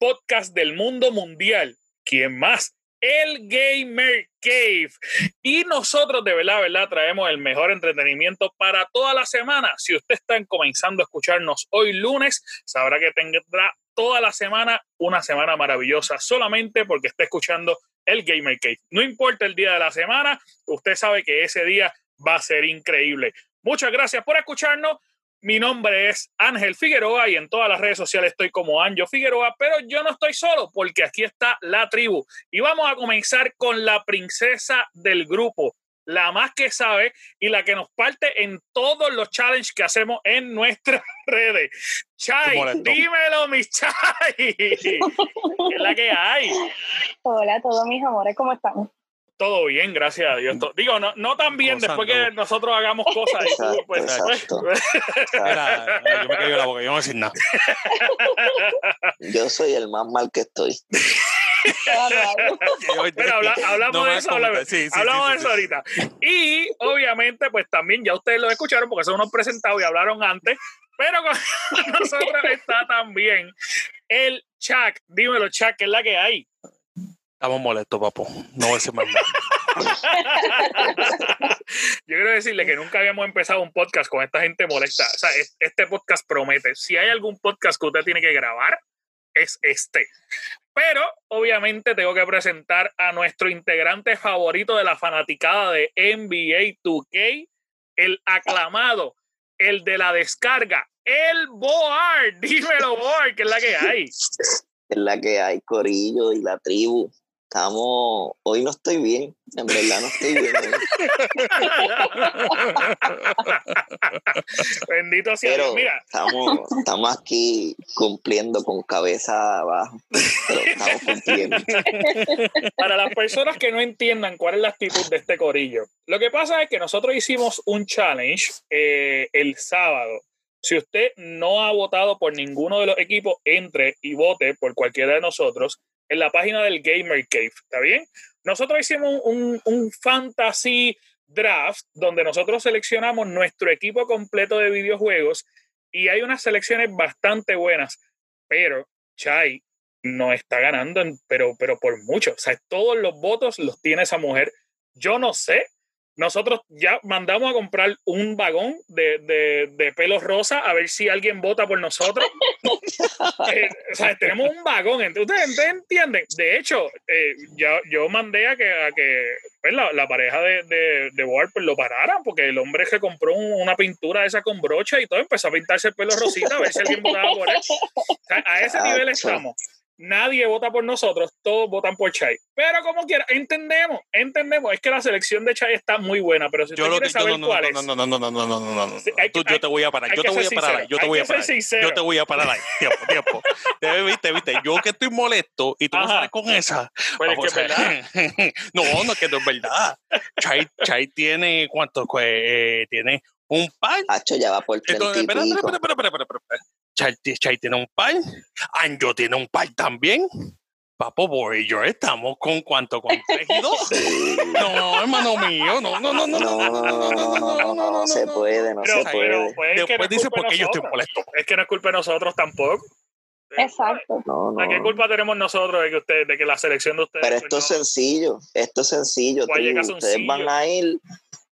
podcast del mundo mundial. ¿Quién más? El Gamer Cave. Y nosotros de verdad, verdad, traemos el mejor entretenimiento para toda la semana. Si usted está comenzando a escucharnos hoy lunes, sabrá que tendrá toda la semana una semana maravillosa solamente porque está escuchando el Gamer Cave. No importa el día de la semana, usted sabe que ese día va a ser increíble. Muchas gracias por escucharnos. Mi nombre es Ángel Figueroa y en todas las redes sociales estoy como Anjo Figueroa, pero yo no estoy solo porque aquí está la tribu. Y vamos a comenzar con la princesa del grupo, la más que sabe y la que nos parte en todos los challenges que hacemos en nuestras redes. Chai, dímelo, mi Chai. ¿Qué es la que hay? Hola todos mis amores, ¿cómo están? Todo bien, gracias a Dios. Digo, no, no tan bien después que nosotros hagamos cosas. Y pues, pues, pues. yo me caigo la boca, yo no voy a decir nada. Yo soy el más mal que estoy. Pero hablamos de eso, hablamos, hablamos de eso ahorita. Y obviamente, pues también ya ustedes lo escucharon porque son unos presentados y hablaron antes, pero con nosotros está también el Chuck. Dímelo, Chuck, ¿qué es la que hay? Estamos molestos, papo. No voy a decir más nada. Yo quiero decirle que nunca habíamos empezado un podcast con esta gente molesta. O sea, este podcast promete. Si hay algún podcast que usted tiene que grabar, es este. Pero obviamente tengo que presentar a nuestro integrante favorito de la fanaticada de NBA 2K, el aclamado, el de la descarga, el Boar. Dímelo, Boar, que es la que hay. Es la que hay, Corillo y la tribu estamos, hoy no estoy bien, en verdad no estoy bien. Bendito sea Dios, mira. Estamos, estamos aquí cumpliendo con cabeza abajo, pero estamos cumpliendo. Para las personas que no entiendan cuál es la actitud de este corillo, lo que pasa es que nosotros hicimos un challenge eh, el sábado. Si usted no ha votado por ninguno de los equipos, entre y vote por cualquiera de nosotros en la página del Gamer Cave, ¿está bien? Nosotros hicimos un, un fantasy draft donde nosotros seleccionamos nuestro equipo completo de videojuegos y hay unas selecciones bastante buenas, pero Chai no está ganando, pero, pero por mucho. O sea, todos los votos los tiene esa mujer. Yo no sé nosotros ya mandamos a comprar un vagón de, de, de pelos rosa a ver si alguien vota por nosotros. Eh, o sea, tenemos un vagón. ¿Ustedes, entienden? De hecho, eh, ya, yo mandé a que, a que pues, la, la, pareja de, de, de pues, lo pararan, porque el hombre que compró una pintura esa con brocha y todo empezó a pintarse el pelo rosita a ver si alguien votaba por él. O sea, a ese nivel estamos nadie vota por nosotros, todos votan por Chai. Pero como quiera, entendemos, entendemos, es que la selección de Chai está muy buena, pero si yo usted quiere saber no, cuál es... No, no, no, no, no, no, no, no, no, yo te voy a parar, yo te voy a parar ahí, yo te voy a parar yo te voy a parar ahí, tiempo, tiempo. viste, viste, yo que estoy molesto y tú no sales con esa. Pues es que es verdad. no, no, que no es verdad. Chai, Chai tiene, ¿cuánto? Eh, tiene un par. Hacho ya va por 30 espera, espera, espera, espera, espera, espera. Chay, tiene un par, Anjo tiene un par también. Papo Boy y yo estamos con cuánto, con tres y dos. No, hermano mío, no, no, no, no, no, no, no, no, no, no, se puede, no se puede. Después dice porque yo estoy molesto. Es que no es culpa de nosotros tampoco. Exacto. No, no. ¿Qué culpa tenemos nosotros de que usted, de que la selección de ustedes? Pero esto es sencillo, esto es sencillo. Ustedes van a ir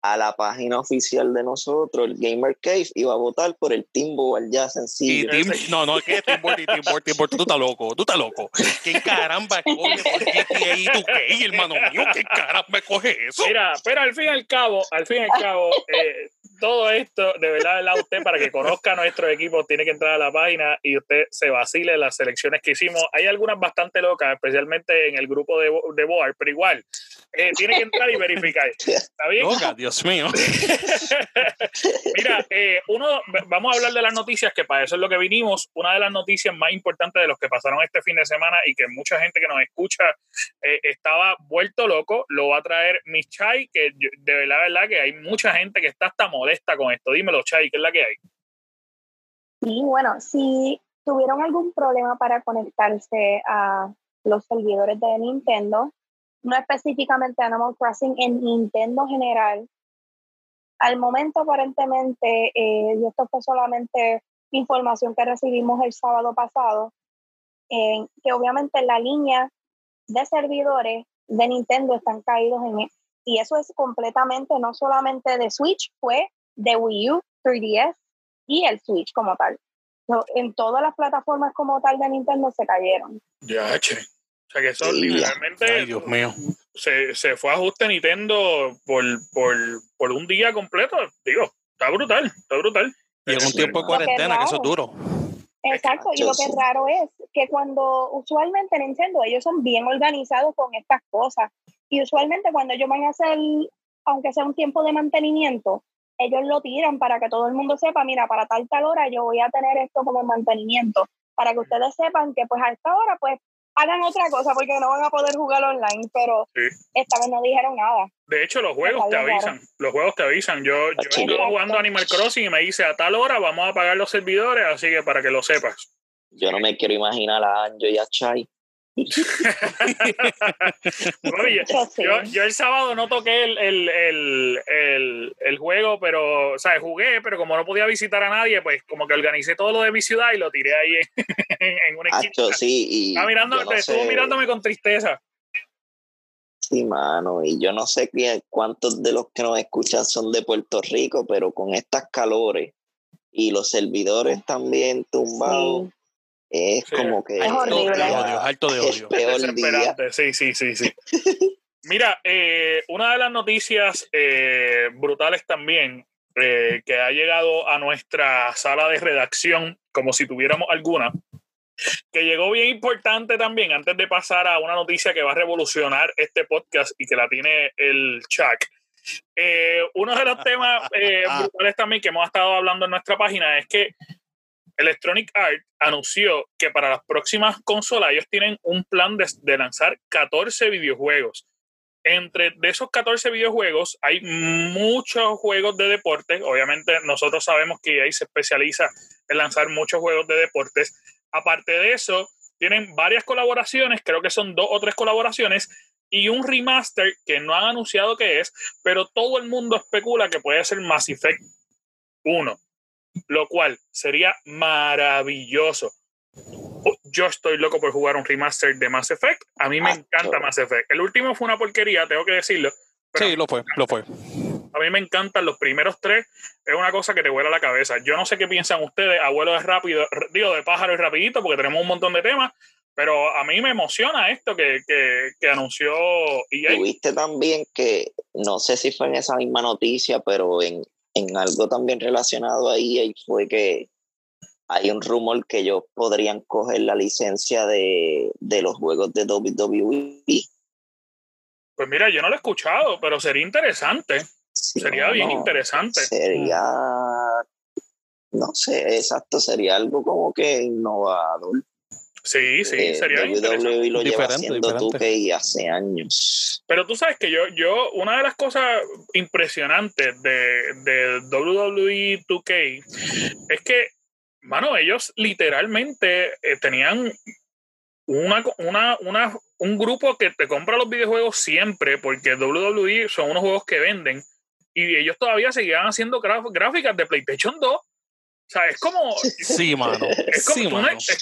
a la página oficial de nosotros, el Gamer Cave, y va a votar por el Team Board ya sencillo. no, no, es que y Board, Team Board, tú estás loco, tú estás loco. ¿Quién caramba coge por GTA y tú qué, hermano mío? ¿Quién caramba coge eso? Mira, pero al fin y al cabo, al fin y al cabo, eh, todo esto, de verdad, de usted, para que conozca nuestro equipo, tiene que entrar a la página y usted se vacile las selecciones que hicimos. Hay algunas bastante locas, especialmente en el grupo de, de Board, pero igual, eh, tiene que entrar y verificar. ¿Está bien? Loca, Dios mío. Mira, eh, uno, vamos a hablar de las noticias, que para eso es lo que vinimos. Una de las noticias más importantes de los que pasaron este fin de semana y que mucha gente que nos escucha eh, estaba vuelto loco, lo va a traer Miss Chai, que de verdad, verdad que hay mucha gente que está hasta molesta con esto. Dímelo, Chai, ¿qué es la que hay? Sí, bueno, si tuvieron algún problema para conectarse a los servidores de Nintendo, no específicamente Animal Crossing, en Nintendo general, al momento aparentemente, eh, y esto fue solamente información que recibimos el sábado pasado, que obviamente la línea de servidores de Nintendo están caídos en y eso es completamente no solamente de Switch, fue de Wii U, 3DS y el Switch como tal. en todas las plataformas como tal de Nintendo se cayeron. Ya, che. O sea que eso literalmente Dios mío. Se, se, fue a ajuste Nintendo por, por, por, un día completo. Digo, está brutal, está brutal. Y en un tiempo de cuarentena, que, eso es duro. Exacto, y lo que es raro es que cuando usualmente Nintendo, ellos son bien organizados con estas cosas. Y usualmente cuando ellos van a hacer, aunque sea un tiempo de mantenimiento, ellos lo tiran para que todo el mundo sepa, mira, para tal tal hora yo voy a tener esto como mantenimiento, para que ustedes sepan que pues a esta hora pues hagan otra cosa porque no van a poder jugar online, pero esta vez no dijeron nada. De hecho, los juegos te avisan, los juegos te avisan. Yo, yo estoy jugando Animal Crossing y me dice a tal hora vamos a apagar los servidores, así que para que lo sepas. Yo no me quiero imaginar a Anjo y a Chai yo, el sábado no toqué el, el, el, el, juego, pero, o sea, jugué, pero como no podía visitar a nadie, pues como que organicé todo lo de mi ciudad y lo tiré ahí en, un equipo. Sí, mirando, estuvo mirándome con tristeza. Sí, mano, y yo no sé cuántos de los que nos escuchan son de Puerto Rico, pero con estas calores y los servidores también tumbados. Es como que. Es horrible. De odio, alto de odio. desesperante. Sí, sí, sí, sí. Mira, eh, una de las noticias eh, brutales también eh, que ha llegado a nuestra sala de redacción, como si tuviéramos alguna, que llegó bien importante también, antes de pasar a una noticia que va a revolucionar este podcast y que la tiene el Chuck. uno de los temas brutales también que hemos estado hablando en nuestra página es que Electronic Arts anunció que para las próximas consolas ellos tienen un plan de, lanzar 14 videojuegos. Entre de esos 14 videojuegos hay muchos juegos de deportes. Obviamente nosotros sabemos que ahí se especializa en lanzar muchos juegos de deportes. Aparte de eso, tienen varias colaboraciones, creo que son dos o tres colaboraciones, y un remaster que no han anunciado qué es, pero todo el mundo especula que puede ser Mass Effect 1 lo cual sería maravilloso. Yo estoy loco por jugar un remaster de Mass Effect. A mí me ah, encanta Mass Effect. El último fue una porquería, tengo que decirlo. Sí, lo fue, lo fue. A mí me encantan los primeros tres. Es una cosa que te vuela la cabeza. Yo no sé qué piensan ustedes, abuelo de rápido, digo, de pájaro y rapidito, porque tenemos un montón de temas. Pero a mí me emociona esto que, que, que anunció EA. Tuviste también que, no sé si fue en esa misma noticia, pero en, en algo también relacionado ahí fue que hay un rumor que ellos podrían coger la licencia de, los juegos de WWE. Pues mira, yo no lo he escuchado, pero sería interesante. sería bien interesante. Sería, no sé, exacto, sería algo como que innovador. Sí, sí, eh, sería WWE lo lleva haciendo hace años. Pero tú sabes que yo, yo, una de las cosas impresionantes de, de WWE 2K es que, mano, ellos literalmente eh, tenían una, una, una, un grupo que te compra los videojuegos siempre, porque WWE son unos juegos que venden, y ellos todavía seguían haciendo gráficas de PlayStation 2 o sea, es como. Sí, mano. Es,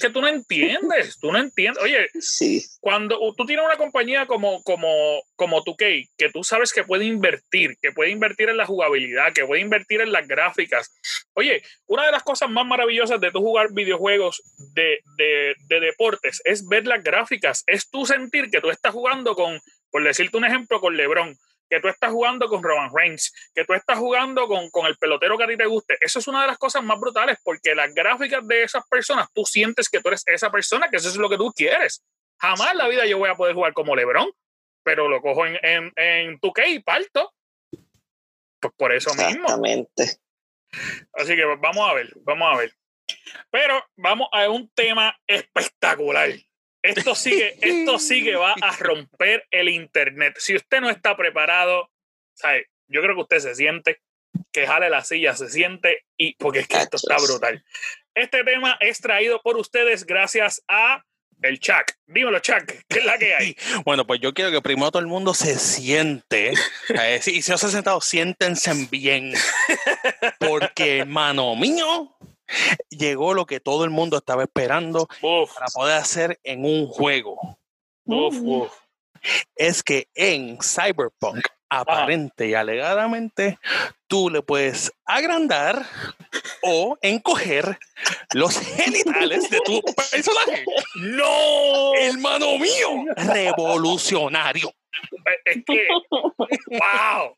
que tú no entiendes. Tú no entiendes. Oye, sí. cuando tú tienes una compañía como, como, como 2K, que tú sabes que puede invertir, que puede invertir en la jugabilidad, que puede invertir en las gráficas. Oye, una de las cosas más maravillosas de tú jugar videojuegos de, de, de deportes es ver las gráficas. Es tú sentir que tú estás jugando con, por decirte un ejemplo, con LeBron que tú estás jugando con Roman Reigns, que tú estás jugando con, con, el pelotero que a ti te guste. Eso es una de las cosas más brutales porque las gráficas de esas personas, tú sientes que tú eres esa persona, que eso es lo que tú quieres. Jamás en la vida yo voy a poder jugar como LeBron, pero lo cojo en, en, en tu y parto. Pues por eso mismo. Así que vamos a ver, vamos a ver. Pero vamos a un tema espectacular. Esto sigue, esto sigue va a romper el internet. Si usted no está preparado, ¿sabe? yo creo que usted se siente, que jale la silla, se siente, y porque es que esto está brutal. Este tema es traído por ustedes gracias a el Chuck. Dímelo, Chuck, ¿qué es la que hay? Bueno, pues yo quiero que primero todo el mundo se siente. Eh, y si no se ha sentado, siéntense bien. Porque, hermano mío, llegó lo que todo el mundo estaba esperando Uf, para poder hacer en un juego. uf, uf. Es que en Cyberpunk, aparente y alegadamente, tú le puedes agrandar o encoger los genitales de tu personaje. ¡No! Hermano mío, revolucionario. Es que, wow,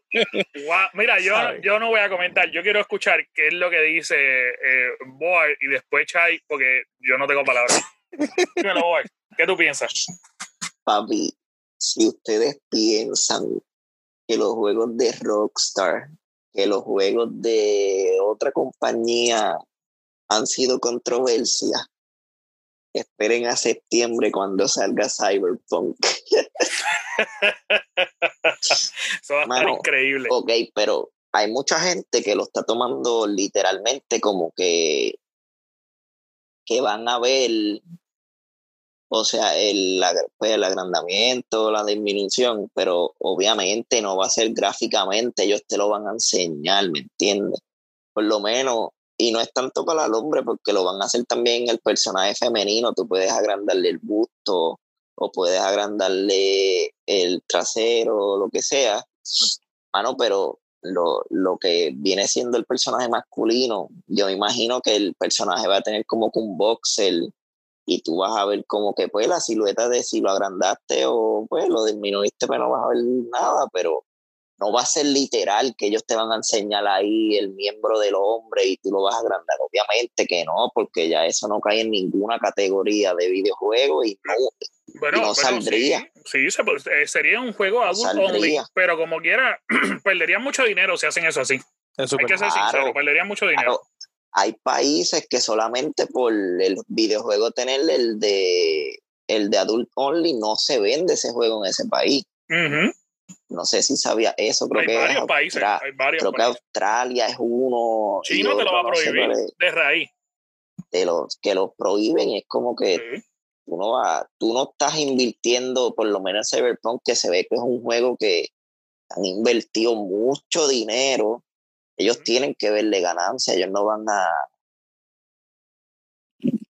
wow. Mira, yo, yo no voy a comentar, yo quiero escuchar qué es lo que dice eh, Boy y después Chai, porque yo no tengo palabras. Dímelo, Boy, ¿qué tú piensas? Papi, si ustedes piensan que los juegos de Rockstar, que los juegos de otra compañía han sido controversia, esperen a septiembre cuando salga Cyberpunk. Eso va a estar Mano, increíble. Ok, pero hay mucha gente que lo está tomando literalmente como que, que van a ver, o sea, el, pues, el agrandamiento, la disminución, pero obviamente no va a ser gráficamente, ellos te lo van a enseñar, ¿me entiendes? Por lo menos, y no es tanto para el hombre, porque lo van a hacer también el personaje femenino, tú puedes agrandarle el busto o puedes agrandarle el trasero, lo que sea. Mano, pero lo, lo que viene siendo el personaje masculino, yo imagino que el personaje va a tener como que un boxer y tú vas a ver como que pues la silueta de si lo agrandaste o pues lo disminuiste, pero no vas a ver nada, pero no va a ser literal que ellos te van a enseñar ahí el miembro del hombre y tú lo vas a agrandar. Obviamente que no, porque ya eso no cae en ninguna categoría de videojuego y no, Bueno, no bueno, saldría. Sí, sí, se eh, sería un juego adult only, pero como quiera, perderían mucho dinero si hacen eso así. Es Hay que ser Claro. sincero, perderían mucho dinero. Claro, hay países que solamente por el videojuego tener el de el de adult only no se vende ese juego en ese país. No sé si sabía eso, creo Hay que es varios países, Austra- hay varios creo que. Australia es uno. y Chino te lo va a no sé prohibir cuál es, de raíz. de los que los prohíben es como que. Tú no, vas- tú no estás invirtiendo, por lo menos en Cyberpunk, que se ve que es un juego que han invertido mucho dinero. Ellos tienen que verle ganancia, ellos no van a...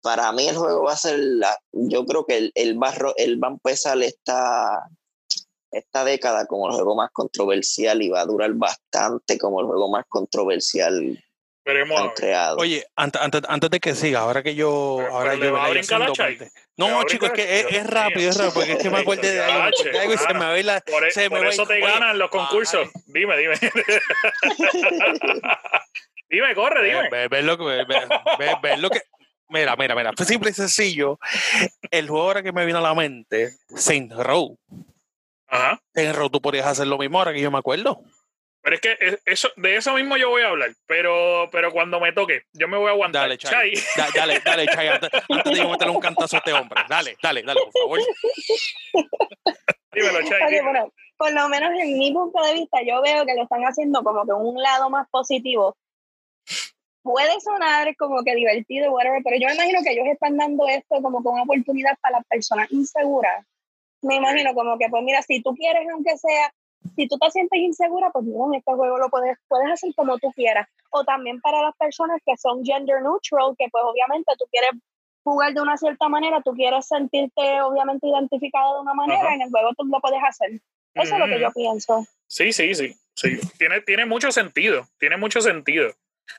Para mí el juego va a ser, la, yo creo que él, él va, a ro- él va a empezar esta, esta década como el juego más controversial y va a durar bastante como el juego más controversial Veremos. han creado. Oye, antes, antes, antes de que siga, ahora que yo. Pero- ahora pero le yo va a No, chicos, es que es, rápido, es rápido, porque es que me acordé de algo, y se me ir la. Por, e- se por eso te oye, ganan los concursos. Dime, dime. dime, corre, dime. Ve, ve lo que, ve, ve- ve- ve lo que. Mira, mira, mira. Fue simple y sencillo. El juego ahora que me vino a la mente, Saint Row. Ajá. Saint Row, tú podrías hacer lo mismo ahora que yo me acuerdo. Pero es que es- eso, de eso mismo yo voy a hablar. Pero, pero cuando me toque, yo me voy a aguantar. Dale, Chay. Chay. Da- dale, dale, Chay, antes, antes de yo meterle un cantazo a este hombre. Dale, dale, dale, por favor. Dímelo, Chay. Oye, bueno, por lo menos en mi punto de vista, yo veo que lo están haciendo como que un lado más positivo. Puede sonar como que divertido, whatever, pero yo me imagino que ellos están dando esto como con una oportunidad para las personas inseguras. Me imagino como que, pues mira, si tú quieres, aunque sea, si tú te sientes insegura, pues no, en este juego lo puedes, puedes hacer como tú quieras. O también para las personas que son gender neutral, que pues obviamente tú quieres jugar de una cierta manera, tú quieres sentirte obviamente identificada de una manera, Ajá. en el juego tú lo puedes hacer. Eso es lo que yo pienso. Sí, sí, sí. sí. Tiene, tiene mucho sentido. Tiene mucho sentido.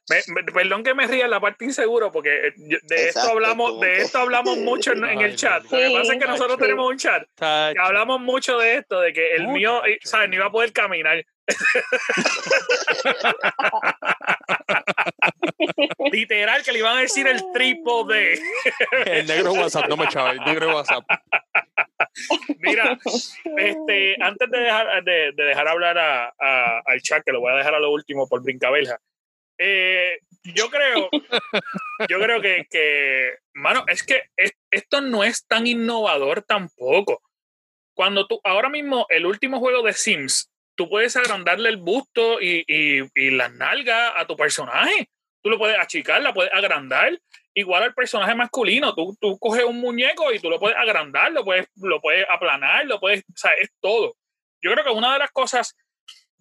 Me- me- perdón que me ría en la parte inseguro, porque eh, de esto hablamos, de que- esto hablamos mucho en, en el chat. Lo que pasa es que nosotros tenemos un chat que Chacho. hablamos mucho de esto, de que el Mucho, mío, eh. ¿sabes? No iba a poder caminar. Literal, que le iban a decir el D. El negro WhatsApp, no me echaba, el negro WhatsApp. Mira, este, antes de dejar, de, de dejar hablar a, a- al chat, que lo voy a dejar a lo último por brincabelja, eh, yo creo, yo creo que, mano, es que es- esto no es tan innovador tampoco. Cuando tú, ahora mismo, el último juego de Sims, tú puedes agrandarle el busto y, y, y las nalgas a tu personaje. Tú lo puedes achicar, la puedes agrandar igual al personaje masculino. Tú, tú coges un muñeco y tú lo puedes agrandar, lo puedes, lo puedes aplanar, lo puedes, o sea, es todo. Yo creo que una de las cosas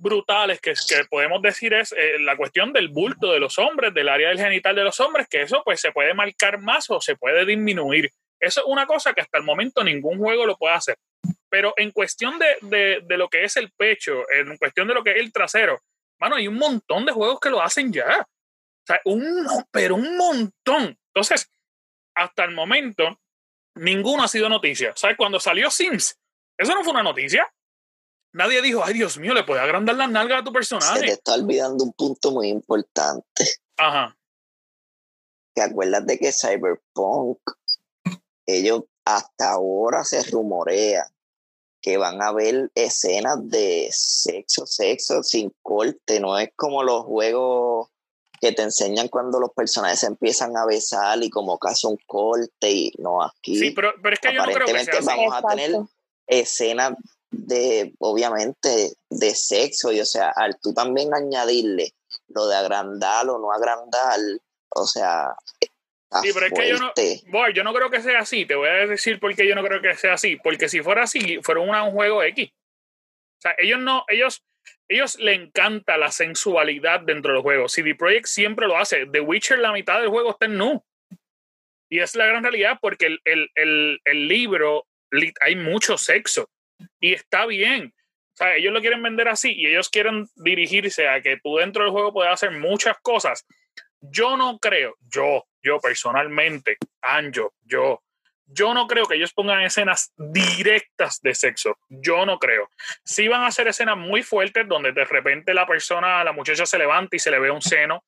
brutales que, que podemos decir es eh, la cuestión del bulto de los hombres, del área del genital de los hombres, que eso pues se puede marcar más o se puede disminuir. Eso es una cosa que hasta el momento ningún juego lo puede hacer. Pero en cuestión de, de, lo que es el pecho, en cuestión de lo que es el trasero, mano, hay un montón de juegos que lo hacen ya. O sea, pero un montón. Entonces, hasta el momento, ninguno ha sido noticia. ¿Sabes? Cuando salió Sims, eso no fue una noticia. Nadie dijo, ay Dios mío, le puede agrandar las nalgas a tu personaje. Se te está olvidando un punto muy importante. Ajá. ¿Te acuerdas de que Cyberpunk, ellos hasta ahora se rumorea que van a haber escenas de sexo, sexo sin corte, no es como los juegos que te enseñan cuando los personajes empiezan a besar y como casi un corte y no aquí. Sí, pero, pero es que yo no creo que sea así. vamos a tener escenas de, obviamente, de sexo y o sea, al tú también añadirle lo de agrandar o no agrandar, o sea, Sí, pero es que yo no, boy, yo no creo que sea así. Te voy a decir por qué yo no creo que sea así. Porque si fuera así, fuera una, un juego X. O sea, ellos no, ellos, ellos le encanta la sensualidad dentro del juego. CD Projekt siempre lo hace. The Witcher, la mitad del juego está en nu. Y es la gran realidad porque el, el, el, el libro, hay mucho sexo. Y está bien. Ellos lo quieren vender así y ellos quieren dirigirse a que tú dentro del juego puedas hacer muchas cosas. Yo no creo, yo, yo personalmente, Anjo, yo, yo no creo que ellos pongan escenas directas de sexo. Yo no creo. Sí van a hacer escenas muy fuertes donde de repente la persona, la muchacha se levanta y se le ve un seno,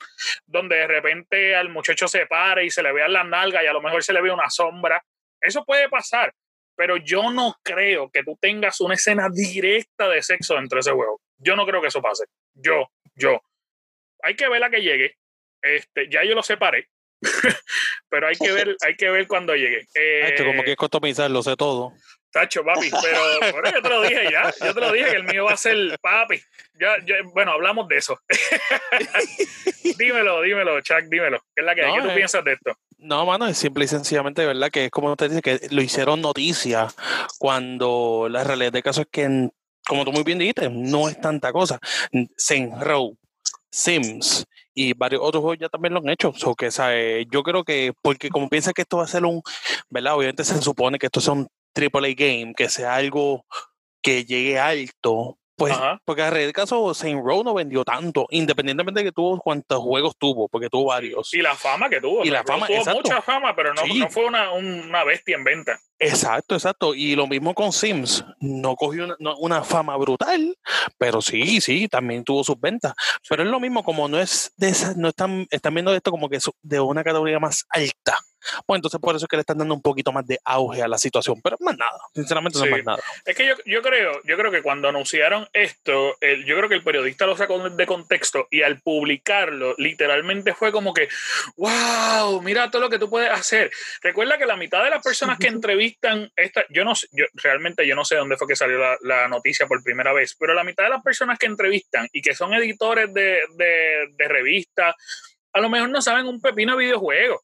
donde de repente al muchacho se para y se le vean las nalgas y a lo mejor se le ve una sombra. Eso puede pasar, pero yo no creo que tú tengas una escena directa de sexo dentro de ese juego. Yo no creo que eso pase. Yo, yo. Hay que ver la que llegue. Este, ya yo lo separé. pero hay que ver, hay que ver cuando llegue. Eh, como que es customizar, lo sé todo. Tacho, papi, pero bueno, yo te lo dije ya, yo te lo dije que el mío va a ser papi. Ya, ya, bueno, hablamos de eso. dímelo, dímelo, Chuck, dímelo. ¿Qué es la que, no, ¿qué tú eh, piensas de esto? No, mano, es simple y sencillamente, ¿verdad? Que es como usted dice, que lo hicieron noticia cuando la realidad de caso es que, como tú muy bien dijiste, no es tanta cosa. Row, Sims, y varios otros juegos ya también lo han hecho. So que, ¿sabe? Yo creo que, porque como piensa que esto va a ser un, ¿verdad? Obviamente se supone que esto sea un AAA game, que sea algo que llegue alto, pues, porque en el caso Saint Row no vendió tanto, independientemente de que tuvo cuántos juegos tuvo, porque tuvo varios. Y la fama que tuvo. Y la fama, tuvo exacto. mucha fama, pero no, sí. no fue una, una, bestia en venta. Exacto, exacto. Y lo mismo con Sims. No cogió una, no, una, fama brutal, pero sí, sí, también tuvo sus ventas. Pero es lo mismo, como no es de esa, no están, están viendo esto como que es de una categoría más alta. Pues entonces por eso es que le están dando un poquito más de auge a la situación, pero más nada, sinceramente sí. no es más nada. Es que yo, yo creo, yo creo que cuando anunciaron esto, el, yo creo que el periodista lo sacó de contexto y al publicarlo, literalmente fue como que, wow, mira todo lo que tú puedes hacer. Recuerda que la mitad de las personas que entrevistan esta, yo no sé, yo realmente yo no sé dónde fue que salió la, la, noticia por primera vez, pero la mitad de las personas que entrevistan y que son editores de, de, de revistas, a lo mejor no saben un pepino de videojuegos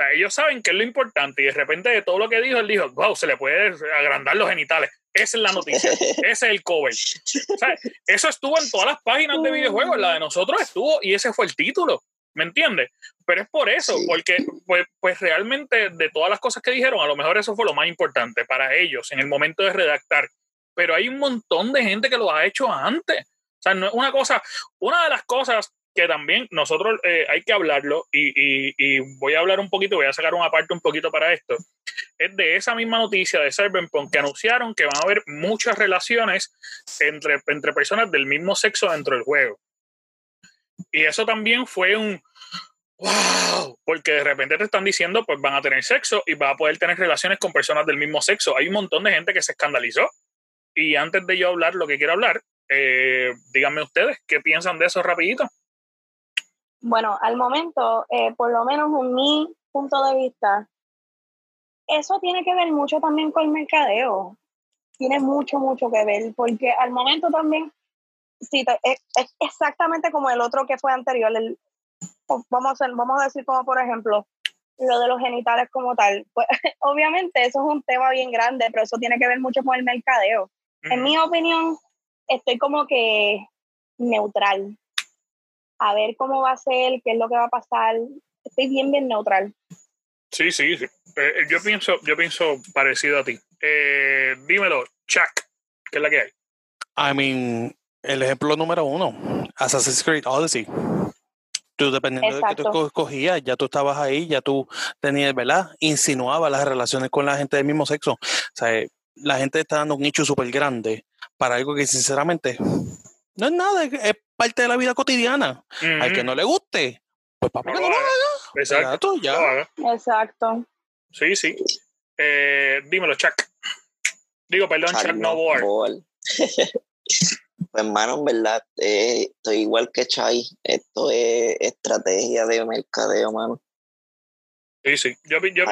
sea, ellos saben que es lo importante y de repente de todo lo que dijo, él dijo, wow, se le puede agrandar los genitales. Esa es la noticia, ese es el cover. O sea, eso estuvo en todas las páginas de videojuegos, la de nosotros estuvo y ese fue el título, ¿me entiendes? Pero es por eso, sí. porque pues, pues realmente de todas las cosas que dijeron, a lo mejor eso fue lo más importante para ellos en el momento de redactar. Pero hay un montón de gente que lo ha hecho antes. O sea, no es una cosa, una de las cosas que también nosotros eh, hay que hablarlo y, y, y, voy a hablar un poquito, voy a sacar una parte un poquito para esto, es de esa misma noticia de Cyberpunk que anunciaron que van a haber muchas relaciones entre, entre personas del mismo sexo dentro del juego. Y eso también fue un wow, porque de repente te están diciendo pues van a tener sexo y van a poder tener relaciones con personas del mismo sexo. Hay un montón de gente que se escandalizó. Y antes de yo hablar lo que quiero hablar, eh, díganme ustedes qué piensan de eso rapidito. Bueno, al momento, eh, por lo menos en mi punto de vista, eso tiene que ver mucho también con el mercadeo. Tiene mucho, mucho que ver, porque al momento también, sí, es, es exactamente como el otro que fue anterior. El, vamos, a, vamos a decir como, por ejemplo, lo de los genitales como tal. Pues, obviamente eso es un tema bien grande, pero eso tiene que ver mucho con el mercadeo. Mm. En mi opinión, estoy como que neutral. A ver cómo va a ser, qué es lo que va a pasar. Estoy bien, bien neutral. Sí, sí, sí. Eh, yo, pienso, yo pienso parecido a ti. Eh, dímelo, Chuck, ¿qué es la que hay? I mean, el ejemplo número uno, Assassin's Creed Odyssey. Tú, dependiendo de que tú escogías, ya tú estabas ahí, ya tú tenías, ¿verdad? Insinuaba las relaciones con la gente del mismo sexo. O sea, la gente está dando un nicho súper grande para algo que sinceramente no es nada, es parte de la vida cotidiana. Al que no le guste, pues para que no lo haga. Exacto, ya. Exacto. Sí, sí. Eh, dímelo, Chuck. Digo, perdón, Chuck, no, no Pues, hermano, en verdad, eh, estoy igual que Chai. Esto es estrategia de mercadeo, mano. Sí, sí. Yo, yo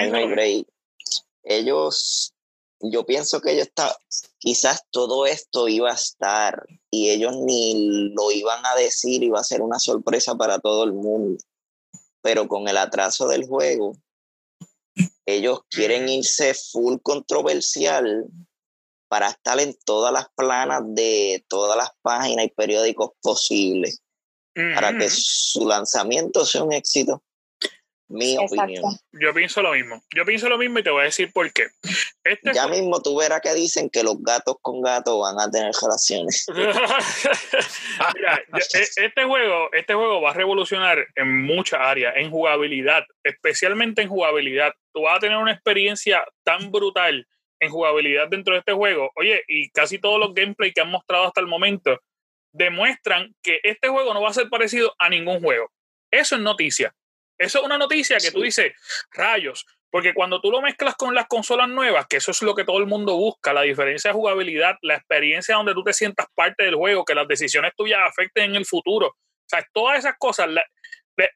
Ellos, yo pienso que ellos está, quizás todo esto iba a estar y ellos ni lo iban a decir, iba a ser una sorpresa para todo el mundo. Pero con el atraso del juego, ellos quieren irse full controversial para estar en todas las planas de todas las páginas y periódicos posibles para que su lanzamiento sea un éxito. Mi opinión. Yo pienso lo mismo. Yo pienso lo mismo y te voy a decir por qué. Este ya mismo tú verás que dicen que los gatos con gatos van a tener relaciones. Mira, e, este juego, este juego va a revolucionar en muchas áreas, en jugabilidad, especialmente en jugabilidad. Tú vas a tener una experiencia tan brutal en jugabilidad dentro de este juego. Oye, y casi todos los gameplay que han mostrado hasta el momento demuestran que este juego no va a ser parecido a ningún juego. Eso es noticia. Eso es una noticia que tú dices, rayos, porque cuando tú lo mezclas con las consolas nuevas, que eso es lo que todo el mundo busca, la diferencia de jugabilidad, la experiencia donde tú te sientas parte del juego, que las decisiones tuyas afecten en el futuro. O sea, todas esas cosas,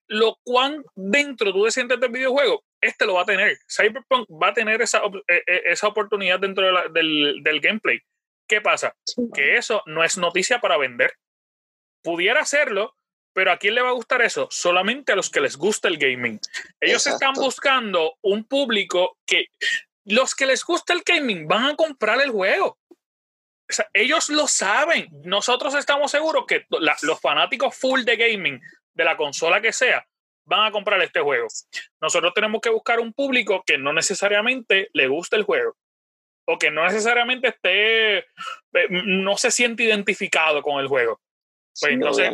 lo cuán dentro tú te sientes del videojuego, este lo va a tener. Cyberpunk va a tener esa, eh, eh, esa oportunidad dentro del, del, gameplay. ¿Qué pasa? Que eso no es noticia para vender. Pudiera hacerlo, pero ¿a quién le va a gustar eso? Solamente a los que les gusta el gaming. Ellos están buscando un público que los que les gusta el gaming van a comprar el juego. O sea, ellos lo saben. Nosotros estamos seguros que los fanáticos full de gaming de la consola que sea van a comprar este juego. Nosotros tenemos que buscar un público que no necesariamente le guste el juego o que no necesariamente esté, eh, no se siente identificado con el juego. Pues entonces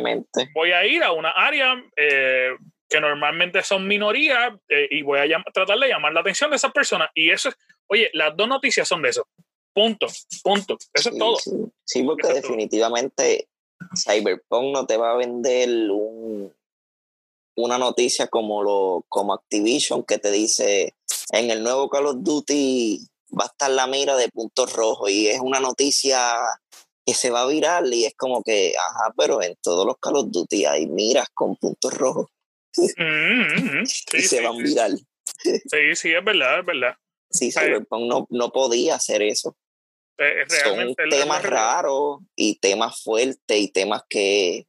voy a ir a una área eh, que normalmente son minorías eh, y voy a tratar de llamar la atención de esas personas. Y eso es, oye, las dos noticias son de eso. Punto, punto. Eso es todo. Sí, porque definitivamente Cyberpunk no te va a vender un, una noticia como, lo, como Activision que te dice en el nuevo Call of Duty va a estar la mira de puntos rojos y es una noticia que se va a viral y es como que, ajá, pero en todos los Call of Duty hay miras con puntos rojos mm-hmm. y se van viral. Sí, sí, es verdad, es verdad. Sí, Cyberpunk no, no podía hacer eso. Eh, Son temas raros y temas fuertes y temas que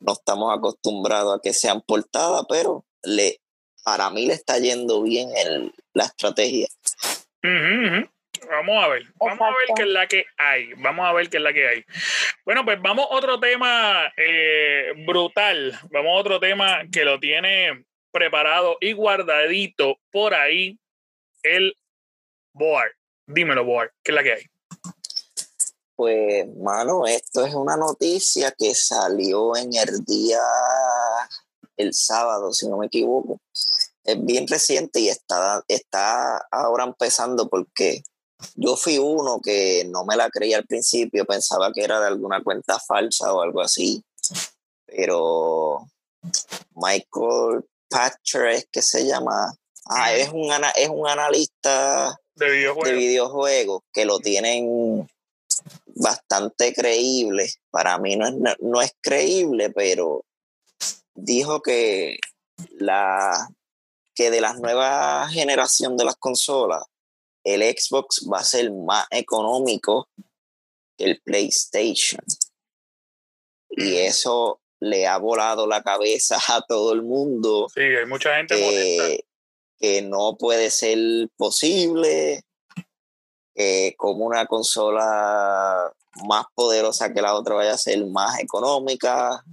no estamos acostumbrados a que sean portadas, pero le, para mí le está yendo bien el, la estrategia. Vamos a ver, vamos a ver qué es la que hay, vamos a ver qué es la que hay. Bueno, pues vamos a otro tema eh, brutal, vamos a otro tema que lo tiene preparado y guardadito por ahí, el board. Dímelo, board, ¿qué es la que hay? Pues, mano, esto es una noticia que salió en el día, el sábado, si no me equivoco. Es bien reciente y está, está ahora empezando porque yo fui uno que no me la creía al principio, pensaba que era de alguna cuenta falsa o algo así. Pero Michael Patcher es que se llama. Ah, es un, es un analista de videojuegos. de videojuegos que lo tienen bastante creíble. Para mí no es, no es creíble, pero dijo que la que de la nueva generación de las consolas, el Xbox va a ser más económico que el PlayStation. Y eso le ha volado la cabeza a todo el mundo. Sí, hay mucha gente que, que no puede ser posible, como una consola más poderosa que la otra vaya a ser más económica.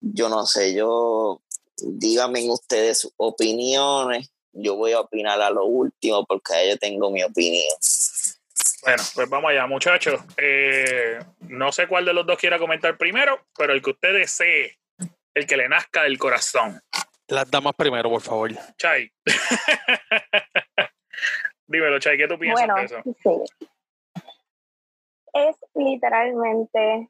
Yo no sé, yo díganme ustedes sus opiniones. Yo voy a opinar a lo último porque yo tengo mi opinión. Bueno, pues vamos allá, muchachos. Eh, no sé cuál de los dos quiera comentar primero, pero el que usted desee, el que le nazca del corazón. Las damas primero, por favor. Chay. Dímelo, Chay, ¿qué tú piensas bueno, de eso? Sí. Es literalmente,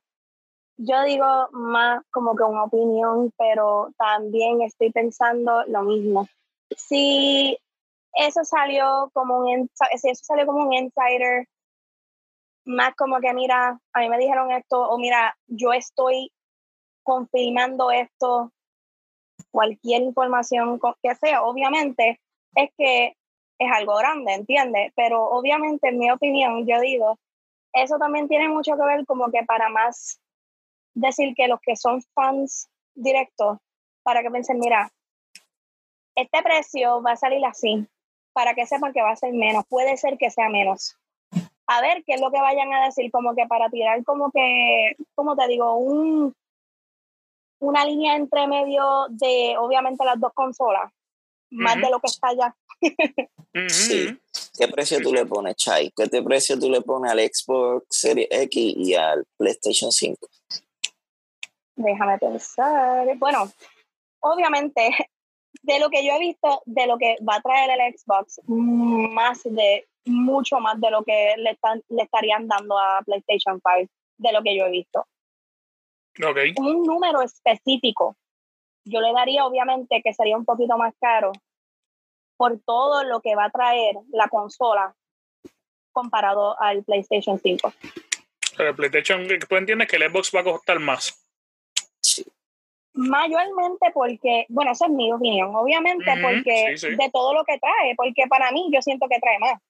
yo digo más como que una opinión, pero también estoy pensando lo mismo. Si eso salió como un, si eso salió como un insider, más como que, mira, a mí me dijeron esto, o mira, yo estoy confirmando esto, cualquier información que sea, obviamente es que es algo grande, ¿entiendes? Pero obviamente, en mi opinión, yo digo, eso también tiene mucho que ver como que para más decir que los que son fans directos, para que piensen, mira, este precio va a salir así, para que sepan que va a ser menos, puede ser que sea menos a ver qué es lo que vayan a decir, como que para tirar como que, como te digo, un, una línea entre medio de obviamente las dos consolas, más de lo que está sí. ¿Qué precio tú le pones, Chai? ¿Qué precio tú le pones al Xbox Series X y al PlayStation 5? Déjame pensar. Bueno, obviamente, de lo que yo he visto, de lo que va a traer el Xbox, más de mucho más de lo que le, están, le estarían dando a PlayStation 5, de lo que yo he visto. Okay. Un número específico, yo le daría obviamente que sería un poquito más caro por todo lo que va a traer la consola comparado al PlayStation 5. Pero el PlayStation, tú entiendes que el Xbox va a costar más. Sí. Mayormente porque, bueno, esa es mi opinión, obviamente porque de todo lo que trae, porque para mí yo siento que trae más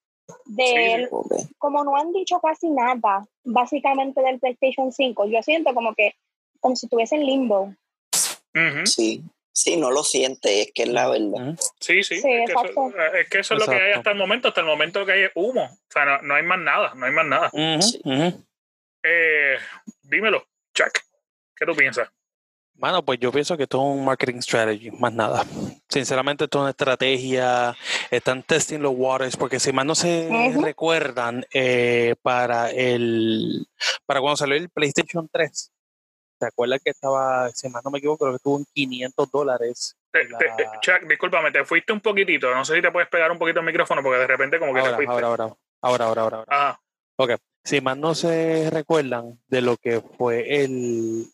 de como no han dicho casi nada básicamente del PlayStation 5 yo siento como que como si estuviese en limbo sí sí no lo siente es que es la verdad. Sí sí, es, que eso, es lo que hay hasta el momento hasta el momento que hay humo. O sea no, hay más nada no hay más nada. Eh, dímelo Chuck ¿qué tú piensas? Bueno, pues yo pienso que esto es un marketing strategy, más nada. Sinceramente, esto es una estrategia. Están testing los waters, porque si más no se recuerdan, eh, para el para cuando salió el PlayStation 3, ¿se acuerdan que estaba, si más no me equivoco, creo que estuvo en 500 dólares? Chuck, discúlpame, te fuiste un poquitito. No sé si te puedes pegar un poquito el micrófono, porque de repente como que ahora, te fuiste. Ahora, ahora, ahora, ahora, ahora. ahora. Ok. Si más no se recuerdan de lo que fue el,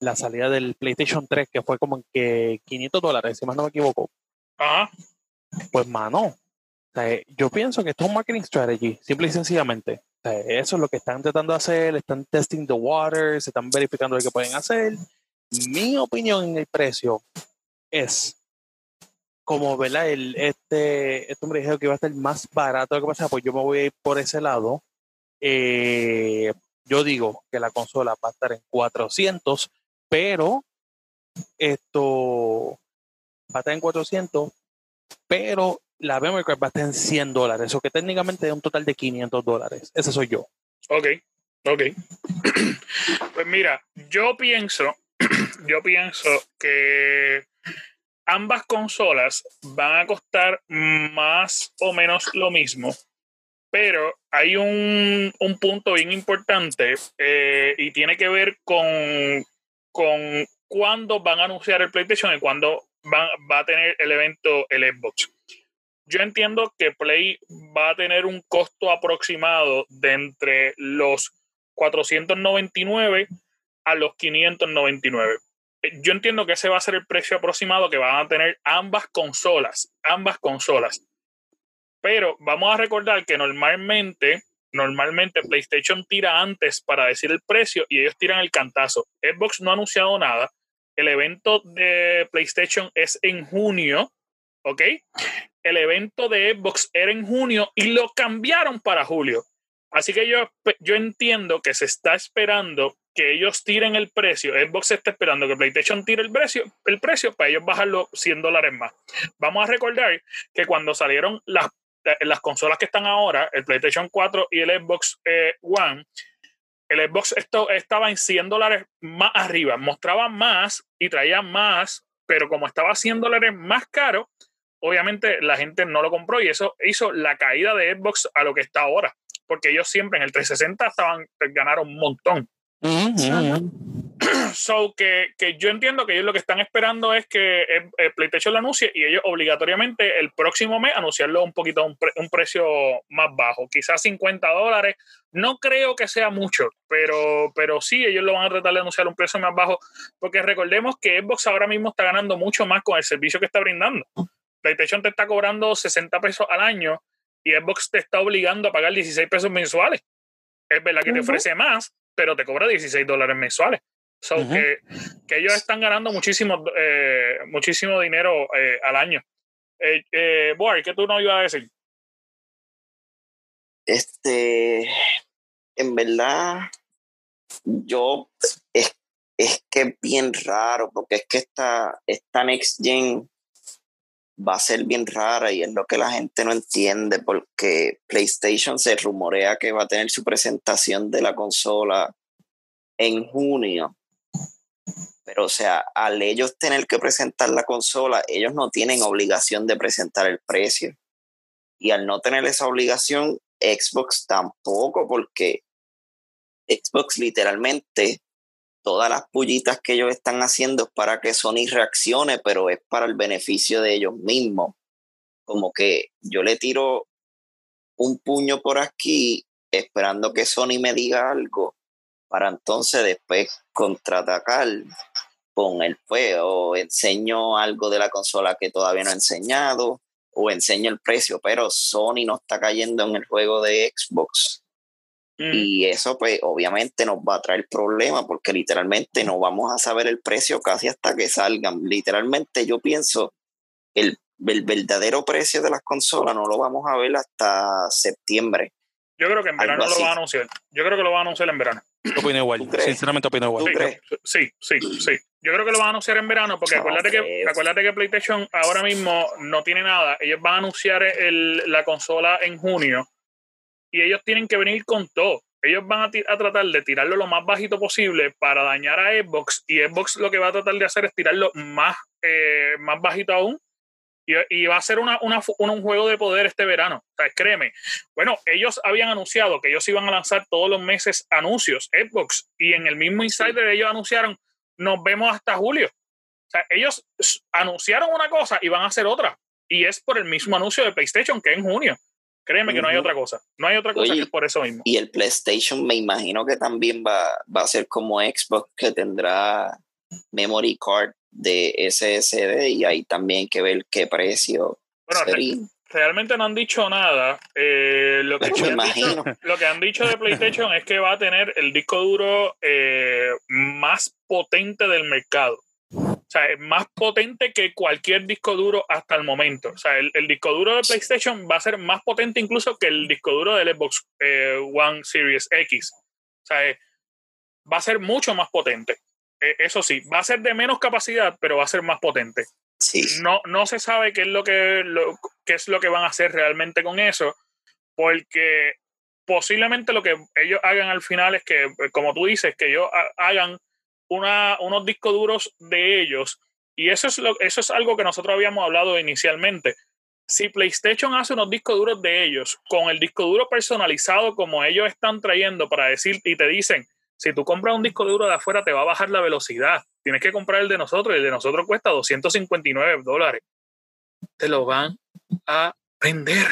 la salida del PlayStation 3, que fue como que 500 dólares, si más no me equivoco. Ajá. Pues, mano, yo pienso que esto es un marketing strategy, simple y sencillamente. Eso es lo que están tratando de hacer, están testing the waters, están verificando lo que pueden hacer. Mi opinión en el precio es como, ¿verdad? El, este, este hombre dijo que iba a estar más barato que pasa, pues yo me voy a ir por ese lado. Eh, yo digo que la consola va a estar en 400, pero esto va a estar en 400, pero la memory card va a estar en 100 dólares, eso que técnicamente es un total de 500 dólares. Ese soy yo. Ok, ok. pues mira, yo pienso, yo pienso que ambas consolas van a costar más o menos lo mismo pero hay un, punto bien importante eh, y tiene que ver con, con cuándo van a anunciar el PlayStation y cuándo va a tener el evento el Xbox. Yo entiendo que Play va a tener un costo aproximado de entre los 499 a los 599. Yo entiendo que ese va a ser el precio aproximado que van a tener ambas consolas, ambas consolas. Pero vamos a recordar que normalmente, normalmente PlayStation tira antes para decir el precio y ellos tiran el cantazo. Xbox no ha anunciado nada. El evento de PlayStation es en junio, ¿ok? El evento de Xbox era en junio y lo cambiaron para julio. Así que yo, yo entiendo que se está esperando que ellos tiren el precio. Xbox está esperando que PlayStation tire el precio, el precio para ellos bajarlo 100 dólares más. Vamos a recordar que cuando salieron las las consolas que están ahora, el PlayStation 4 y el Xbox eh, One, el Xbox esto estaba en 100 dólares más arriba, mostraba más y traía más, pero como estaba 100 dólares más caro, obviamente la gente no lo compró y eso hizo la caída de Xbox a lo que está ahora, porque ellos siempre en el 360 estaban, ganaron un montón. So que, que, yo entiendo que ellos lo que están esperando es que el, PlayStation lo anuncie y ellos obligatoriamente el próximo mes anunciarlo un poquito a un, un, precio más bajo, quizás 50 dólares. No creo que sea mucho, pero, pero sí, ellos lo van a tratar de anunciar a un precio más bajo, porque recordemos que Xbox ahora mismo está ganando mucho más con el servicio que está brindando. PlayStation te está cobrando 60 pesos al año y Xbox te está obligando a pagar 16 pesos mensuales. Es verdad que te ofrece más, pero te cobra 16 dólares mensuales. So que, que, ellos están ganando muchísimo, eh, muchísimo dinero eh, al año. Eh, eh Boy, ¿qué tú no ibas a decir? Este, en verdad, yo es, es que es bien raro, porque es que esta, esta Next Gen va a ser bien rara y es lo que la gente no entiende, porque PlayStation se rumorea que va a tener su presentación de la consola en junio pero, o sea, al ellos tener que presentar la consola, ellos no tienen obligación de presentar el precio. Y al no tener esa obligación, Xbox tampoco, porque Xbox literalmente, todas las pullitas que ellos están haciendo es para que Sony reaccione, pero es para el beneficio de ellos mismos. Como que yo le tiro un puño por aquí esperando que Sony me diga algo para entonces después contraatacar con el pues o enseño algo de la consola que todavía no he enseñado o enseño el precio, pero Sony no está cayendo en el juego de Xbox. Mm. Y eso pues obviamente nos va a traer problemas porque literalmente no vamos a saber el precio casi hasta que salgan. Literalmente yo pienso el, el verdadero precio de las consolas no lo vamos a ver hasta septiembre. Yo creo que en verano lo va a anunciar. Yo creo que lo va a anunciar en verano. Opino igual. Sinceramente opino igual. Sí, sí, sí, Yo creo que lo van a anunciar en verano porque acuérdate, que, acuérdate que PlayStation ahora mismo no tiene nada. Ellos van a anunciar el, la consola en junio y ellos tienen que venir con todo. Ellos van a, a, tratar de tirarlo lo más bajito posible para dañar a Xbox y Xbox lo que va a tratar de hacer es tirarlo más, eh, más bajito aún y, va a ser una, una, un juego de poder este verano. O sea, créeme. Bueno, ellos habían anunciado que ellos iban a lanzar todos los meses anuncios, Xbox, y en el mismo Insider ellos anunciaron, nos vemos hasta julio. O sea, ellos anunciaron una cosa y van a hacer otra. Y es por el mismo anuncio de PlayStation, que en junio. Créeme que no hay otra cosa. No hay otra cosa que es por eso mismo. Y el PlayStation me imagino que también va, va a ser como Xbox, que tendrá memory card de SSD y ahí también que ver qué precio. Bueno, realmente no han dicho nada. Eh, lo, que han dicho, lo, que han dicho, de PlayStation es que va a tener el disco duro eh, más potente del mercado. O sea, es más potente que cualquier disco duro hasta el momento. O sea, el, disco duro de PlayStation va a ser más potente incluso que el disco duro del Xbox eh, One Series X. O sea, va a ser mucho más potente. Eh, eso sí, va a ser de menos capacidad, pero va a ser más potente. Sí. No, no se sabe qué es lo que, qué es lo que van a hacer realmente con eso, porque posiblemente lo que ellos hagan al final es que, como tú dices, que ellos hagan una, unos discos duros de ellos. Y eso es, lo, eso es algo que nosotros habíamos hablado inicialmente. Si PlayStation hace unos discos duros de ellos con el disco duro personalizado como ellos están trayendo para decir y te dicen, si tú compras un disco duro de afuera, te va a bajar la velocidad. Tienes que comprar el de nosotros y el de nosotros cuesta 259 dólares. Te lo van a vender.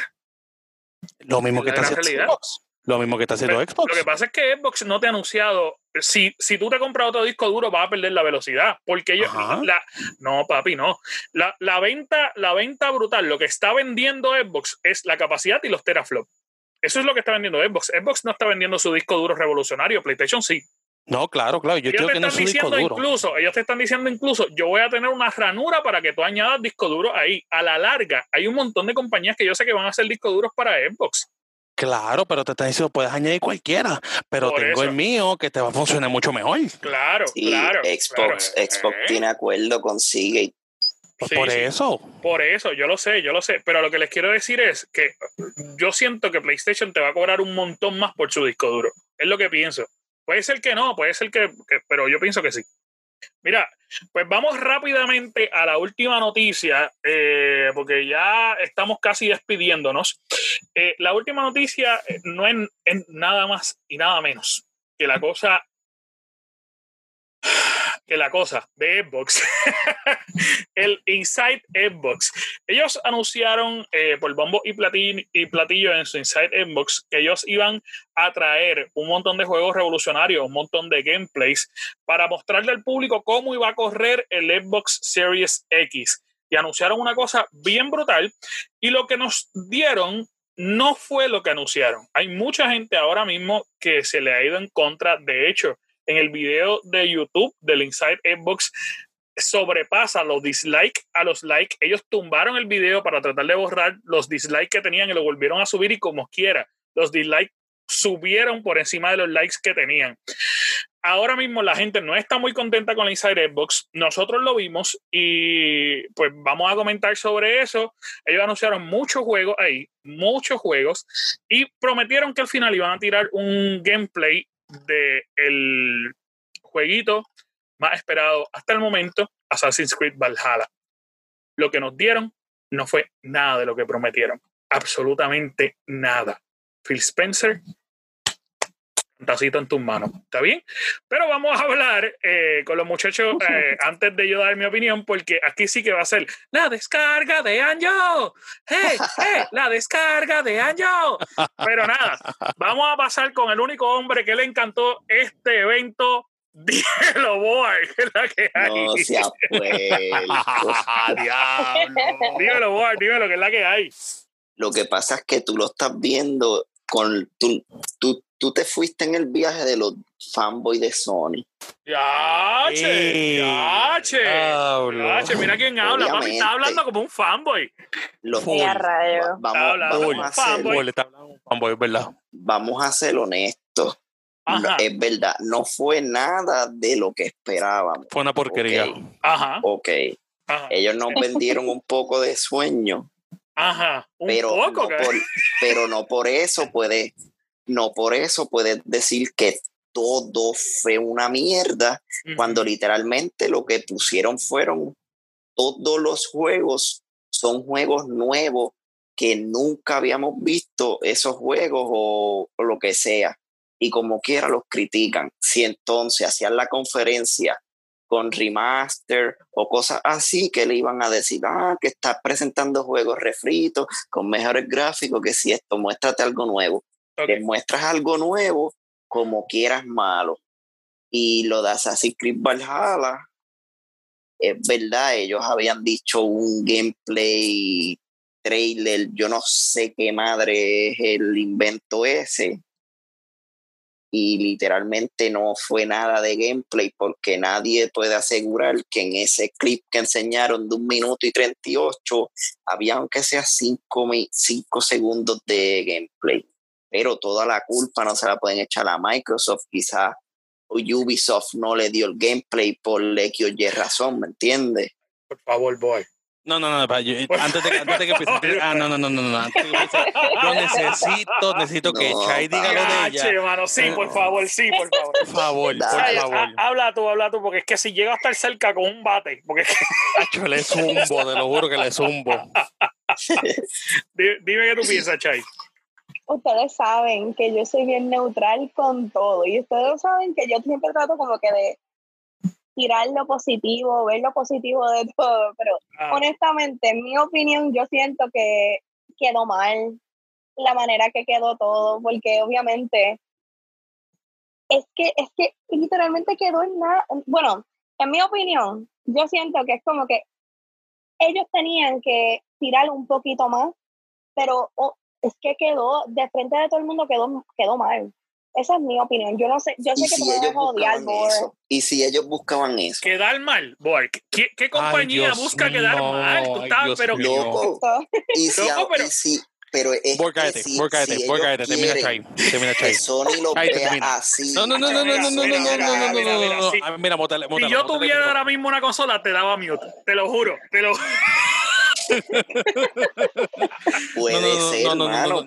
Lo mismo que está haciendo Xbox. Lo mismo que está haciendo Xbox. Lo que pasa es que Xbox no te ha anunciado. Si, si tú te compras otro disco duro, vas a perder la velocidad. Porque ellos. La, no, papi, no. La, la, venta, la venta brutal, lo que está vendiendo Xbox es la capacidad y los teraflops. Eso es lo que está vendiendo Xbox. Xbox no está vendiendo su disco duro revolucionario, PlayStation sí. No, claro, claro. Yo ellos te están diciendo incluso, ellos te están diciendo incluso, yo voy a tener una ranura para que tú añadas disco duro ahí. A la larga, hay un montón de compañías que yo sé que van a hacer discos duros para Xbox. Claro, pero te están diciendo, puedes añadir cualquiera, pero tengo el mío que te va a funcionar mucho mejor. Claro, claro. Xbox, Xbox tiene acuerdo con Seagate pues por eso. Por eso, yo lo sé, yo lo sé. Pero lo que les quiero decir es que yo siento que PlayStation te va a cobrar un montón más por su disco duro. Es lo que pienso. Puede ser que no, puede ser que, pero yo pienso que sí. Mira, pues vamos rápidamente a la última noticia, eh, porque ya estamos casi despidiéndonos. Eh, la última noticia eh, no es, nada más y nada menos que la cosa que la cosa de Xbox, el Inside Xbox. Ellos anunciaron eh, por bombo y y platillo en su Inside Xbox que ellos iban a traer un montón de juegos revolucionarios, un montón de gameplays para mostrarle al público cómo iba a correr el Xbox Series X. Y anunciaron una cosa bien brutal y lo que nos dieron no fue lo que anunciaron. Hay mucha gente ahora mismo que se le ha ido en contra. De hecho, en el video de YouTube del Inside Xbox sobrepasa los dislikes a los likes. Ellos tumbaron el video para tratar de borrar los dislikes que tenían y lo volvieron a subir y como quiera, los dislikes subieron por encima de los likes que tenían. Ahora mismo la gente no está muy contenta con el Inside Xbox. Nosotros lo vimos y pues vamos a comentar sobre eso. Ellos anunciaron muchos juegos ahí, muchos juegos y prometieron que al final iban a tirar un gameplay de el jueguito más esperado hasta el momento, Assassin's Creed Valhalla. Lo que nos dieron no fue nada de lo que prometieron, absolutamente nada. Phil Spencer tacito en tus manos. ¿Está bien? Pero vamos a hablar eh, con los muchachos eh, antes de yo dar mi opinión, porque aquí sí que va a ser la descarga de Anjo. ¡Hey, hey! La descarga de Anjo. Pero nada, vamos a pasar con el único hombre que le encantó este evento. Dímelo, boy, que es la que hay. No sea dímelo, boy, dímelo, que es la que hay. Lo que pasa es que tú lo estás viendo con tu, tu, tú te fuiste en el viaje de los fanboys de Sony. Ya, che, ya, che, ya, che, mira quién habla, papi, está hablando como un fanboy. Los vamos, vamos, a ser, fanboy. fanboy, ¿verdad? vamos a ser honestos. Ajá. Es verdad, no fue nada de lo que esperábamos. Fue una porquería. Ok, Ajá, ok. ajá, ellos nos vendieron un poco de sueño, ajá, un pero, poco, no por, pero no por eso puedes, no por eso puedes decir que todo fue una mierda, cuando literalmente lo que pusieron fueron todos los juegos, son juegos nuevos que nunca habíamos visto esos juegos o, o lo que sea. Y como quiera los critican. Si entonces hacían la conferencia con remaster o cosas así que le iban a decir, ah, que estás presentando juegos refritos con mejores gráficos, que si esto, muéstrate algo nuevo. Ok. Te muestras algo nuevo como quieras malo. Y lo de Assassin's Creed Valhalla, es verdad, ellos habían dicho un gameplay trailer, yo no sé qué madre es el invento ese. Y literalmente no fue nada de gameplay porque nadie puede asegurar que en ese clip que enseñaron de un minuto y 38 había aunque sea cinco, mi- cinco segundos de gameplay. Pero toda la culpa no se la pueden echar a Microsoft, quizás o Ubisoft no le dio el gameplay por X o Y razón, ¿me entiendes? Por favor, boy. No, no, no, pa, yo- antes de que, antes de que empiece. Ah, no, no, no, no, no. Antes de que empiece, yo necesito, necesito que Chai diga lo de Ah, ella. che, mano, sí, por favor, sí, por favor. Por favor, por. Ay, favor. ha- habla tú, habla tú, porque es que si llego a estar cerca con un bate, porque es que- Acho, le zumbo, te lo juro que le zumbo. di- dime qué tú piensas, Chay. Ustedes saben que yo soy bien neutral con todo y ustedes saben que yo siempre trato como que de tirar lo positivo, ver lo positivo de todo, pero Ah, honestamente, en mi opinión, yo siento que quedó mal la manera que quedó todo, porque obviamente es que, es que literalmente quedó en nada. Bueno, en mi opinión, yo siento que es como que ellos tenían que tirar un poquito más, pero es que quedó, de frente de todo el mundo quedó, quedó mal. Esa es mi opinión. Yo no sé, yo sé que si tú me vas ellos a odiar, buscaban Bor. eso, y si ellos buscaban eso, quedar mal, boy. ¿Qué, qué compañía Dios busca quedar mío, mal? Tú ay, estás, Dios pero loco, y si, Loco, pero- y si- pero es que cállate, si, voy, cállate, si ellos cállate. Termina Chai. Termina Chai. Sony lo Cállate, termina. así, No, no, no, no, no, no, no, no, no, no, no, Mira, mira, no, no, sí. no. Ah, Mira, mótale, si mótale, yo mótale, tuviera mótale. ahora mismo una consola, te daba mute. Te lo juro. Te lo... puede No, no, no, ser, no, no, no, mano, no, no.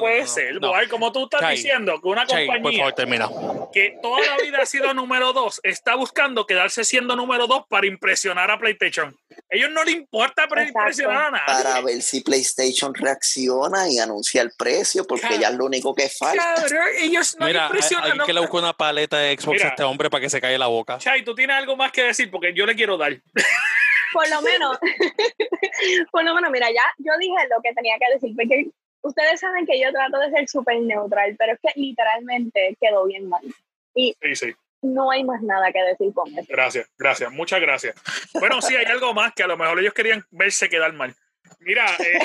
puede ser. como tú estás Chay, diciendo que una compañía favor, termina. que toda la vida ha sido número dos está buscando quedarse siendo número dos para impresionar a PlayStation. A ellos no les importa impresionar a nadie. Para ver si PlayStation reacciona y anuncia el precio, porque Cabrón. ya es lo único que falta. Cabrón, ellos no Mira, hay, impresionan. hay no- que le buscar una paleta de Xbox Mira. a este hombre para que se calle la boca. Chay, tú tienes algo más que decir porque yo le quiero dar. Por lo menos, por lo menos, mira, ya yo dije lo que tenía que decir, porque ustedes saben que yo trato de ser súper neutral, pero es que literalmente quedó bien mal. Sí, sí. No hay más nada que decir con eso. Gracias, gracias, muchas gracias. Bueno, sí, hay algo más que a lo mejor ellos querían verse quedar mal. Mira, eh,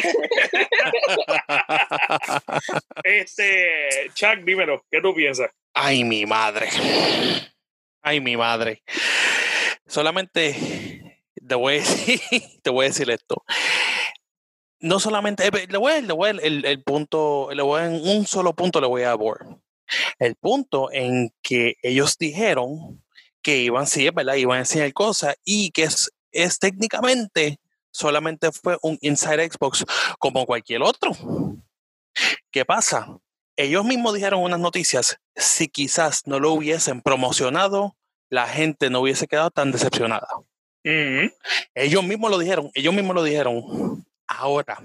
este, Chuck, dímelo, ¿qué tú piensas? Ay, mi madre. Ay, mi madre. Solamente te voy a decir, te voy a decir esto. No solamente, eh, le voy a, le voy a- el, el punto, le voy a, en un solo punto le voy a abordar. El punto en que ellos dijeron que iban, sí, es verdad, iban a enseñar cosas y que es, es técnicamente solamente fue un Inside Xbox como cualquier otro. ¿Qué pasa? Ellos mismos dijeron unas noticias, si quizás no lo hubiesen promocionado, la gente no hubiese quedado tan decepcionada. Ellos mismos lo dijeron, ellos mismos lo dijeron. Ahora,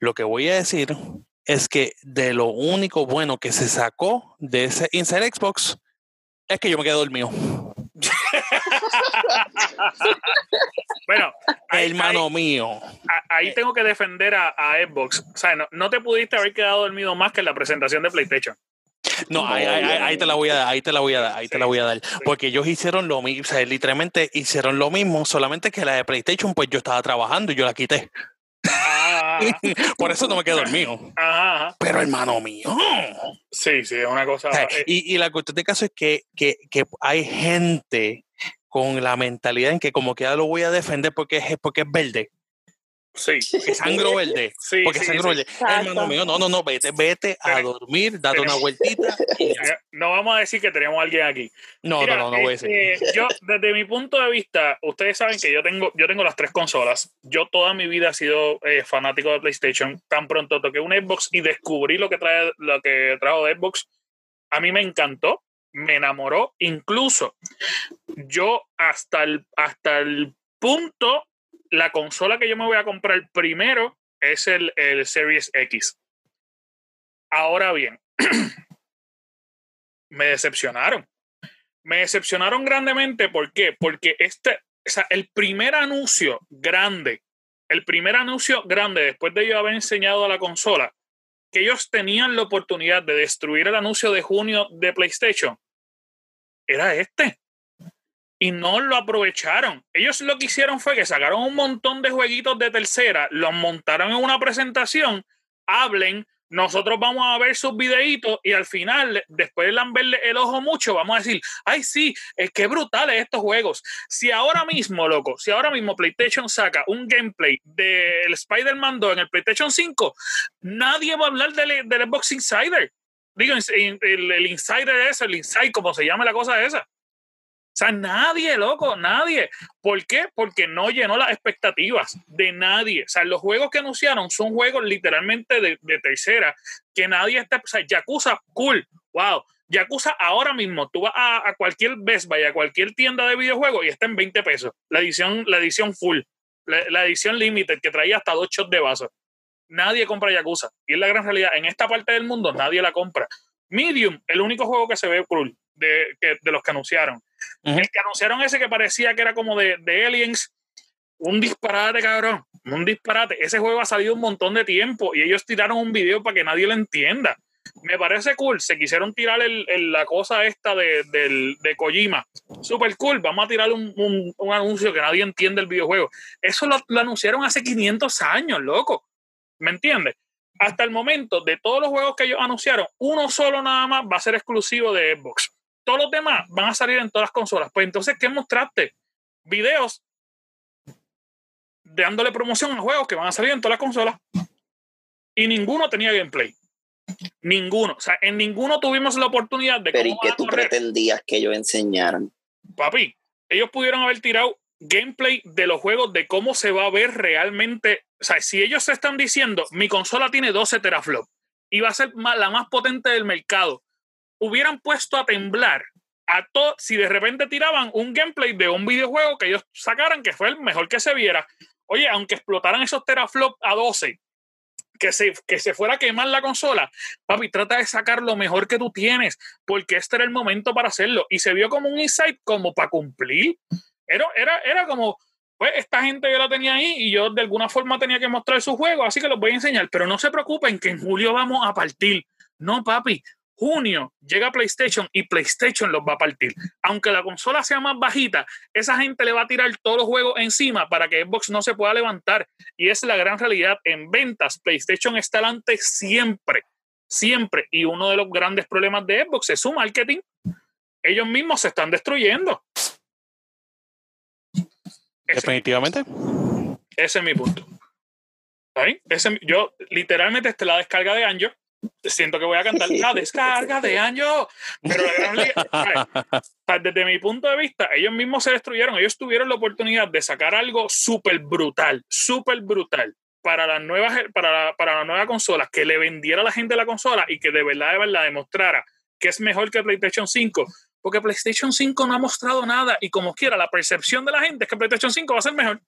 lo que voy a decir es que de lo único bueno que se sacó de ese Inside Xbox es que yo me quedé dormido. Bueno, ahí, Hermano mío. ahí- ahí tengo que defender a, a Xbox. O sea, no, no te pudiste haber quedado dormido más que en la presentación de PlayStation. No, ahí, ahí- ahí- ahí te la voy a dar, ahí te la voy a dar, ahí te la voy a dar. Porque ellos hicieron lo mismo, o sea, literalmente hicieron lo mismo, solamente que la de PlayStation, pues yo estaba trabajando y yo la quité. Ah, Por eso no me dormido. ajá, ajá. Pero hermano mío. Sí, sí, es una cosa. O sea, eh, y, y la cuestión de caso es que, que, que hay gente con la mentalidad en que como que ya lo voy a defender porque es, porque es verde, sí, porque sangro verde, sí, porque sí, sangro sí. verde. Exacto. Hermano mío, no, no, no, vete, vete a dormir, date una vueltita. y ya. Mira, No vamos a decir que teníamos a alguien aquí. No, Mira, no, no, no voy a decir. este, Yo, desde mi punto de vista, ustedes saben que yo tengo, yo tengo las tres consolas. Yo toda mi vida he sido eh, fanático de PlayStation. Tan pronto toqué un Xbox y descubrí lo que trae, lo que trajo de Xbox. A mí me encantó, me enamoró. Incluso yo hasta el, hasta el punto, la consola que yo me voy a comprar primero es el, el Series X. Ahora bien, me decepcionaron. Me decepcionaron grandemente, ¿por qué? Porque este, o sea, el primer anuncio grande, el primer anuncio grande después de yo haber enseñado a la consola, que ellos tenían la oportunidad de destruir el anuncio de junio de PlayStation, era este. Y no lo aprovecharon. Ellos lo que hicieron fue que sacaron un montón de jueguitos de tercera, los montaron en una presentación, hablen, nosotros vamos a ver sus videitos y al final, después de lamberle el ojo mucho, vamos a decir, ay sí, es que brutales estos juegos. Si ahora mismo, loco, si ahora mismo PlayStation saca un gameplay del Spider-Man 2 en el PlayStation 5, nadie va a hablar del, del Xbox Insider. Digo, el, Insider ese, el Inside, como se llama la cosa esa. O sea, nadie, loco, nadie. ¿Por qué? Porque no llenó las expectativas de nadie. O sea, los juegos que anunciaron son juegos literalmente de, tercera, que nadie está. O sea, Yakuza, cool, wow. Yakuza ahora mismo, tú vas a, cualquier Best Buy, a cualquier tienda de videojuegos y está en 20 pesos. La edición, la edición full, la, edición limited que traía hasta dos shots de vaso. Nadie compra Yakuza. Y es la gran realidad. En esta parte del mundo nadie la compra. Medium, el único juego que se ve cool de, de los que anunciaron. El que anunciaron ese que parecía que era como de, de Aliens, un disparate, cabrón. Un disparate. Ese juego ha salido un montón de tiempo y ellos tiraron un video para que nadie lo entienda. Me parece cool. Se quisieron tirar el, el- la cosa esta de, del- de Kojima. Super cool. Vamos a tirar un, un- un anuncio que nadie entiende el videojuego. Eso lo, lo anunciaron hace 500 años, loco. ¿Me entiendes? Hasta el momento, de todos los juegos que ellos anunciaron, uno solo nada más va a ser exclusivo de Xbox. Todos los demás van a salir en todas las consolas. Pues entonces, ¿qué mostraste? Videos dándole promoción a juegos que van a salir en todas las consolas. Y ninguno tenía gameplay. Ninguno. O sea, en ninguno tuvimos la oportunidad de Pero ¿y qué tú correr. pretendías que ellos enseñaran? Papi, ellos pudieron haber tirado gameplay de los juegos, de cómo se va a ver realmente. O sea, si ellos se están diciendo, mi consola tiene 12 teraflops y va a ser la más potente del mercado, hubieran puesto a temblar a todo, si de repente tiraban un gameplay de un videojuego que ellos sacaran que fue el mejor que se viera. Oye, aunque explotaran esos teraflops a 12, que se, que se fuera a quemar la consola, papi, trata de sacar lo mejor que tú tienes, porque este era el momento para hacerlo. Y se vio como un insight como para cumplir. Era, era, era como, pues esta gente yo la tenía ahí y yo de alguna forma tenía que mostrar su juego, así que los voy a enseñar, pero no se preocupen que en julio vamos a partir. No, papi, junio llega PlayStation y PlayStation los va a partir. Aunque la consola sea más bajita, esa gente le va a tirar todos los juegos encima para que Xbox no se pueda levantar. Y es la gran realidad. En ventas, PlayStation está delante siempre, siempre. Y uno de los grandes problemas de Xbox es su marketing. Ellos mismos se están destruyendo. Definitivamente. Ese, es mi punto. Ese, yo literalmente este, la descarga de Anjo siento que voy a cantar la descarga de año. Pero desde mi punto de vista, ellos mismos se destruyeron. Ellos tuvieron la oportunidad de sacar algo súper brutal, súper brutal para las nuevas, para, para la nueva consola, que le vendiera a la gente la consola y que de verdad, de verdad demostrara que es mejor que PlayStation 5. Porque PlayStation 5 no ha mostrado nada y como quiera, la percepción de la gente es que PlayStation 5 va a ser mejor.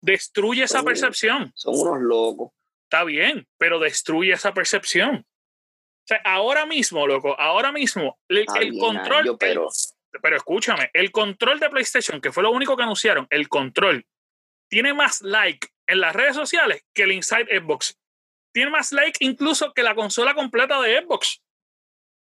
Destruye esa percepción. Son unos locos. Está bien, pero destruye esa percepción. O sea, ahora mismo, loco, ahora mismo, el, control. pero... pero escúchame, el control de PlayStation, que fue lo único que anunciaron, el control, tiene más like en las redes sociales que el Inside Xbox. Tiene más like incluso que la consola completa de Xbox.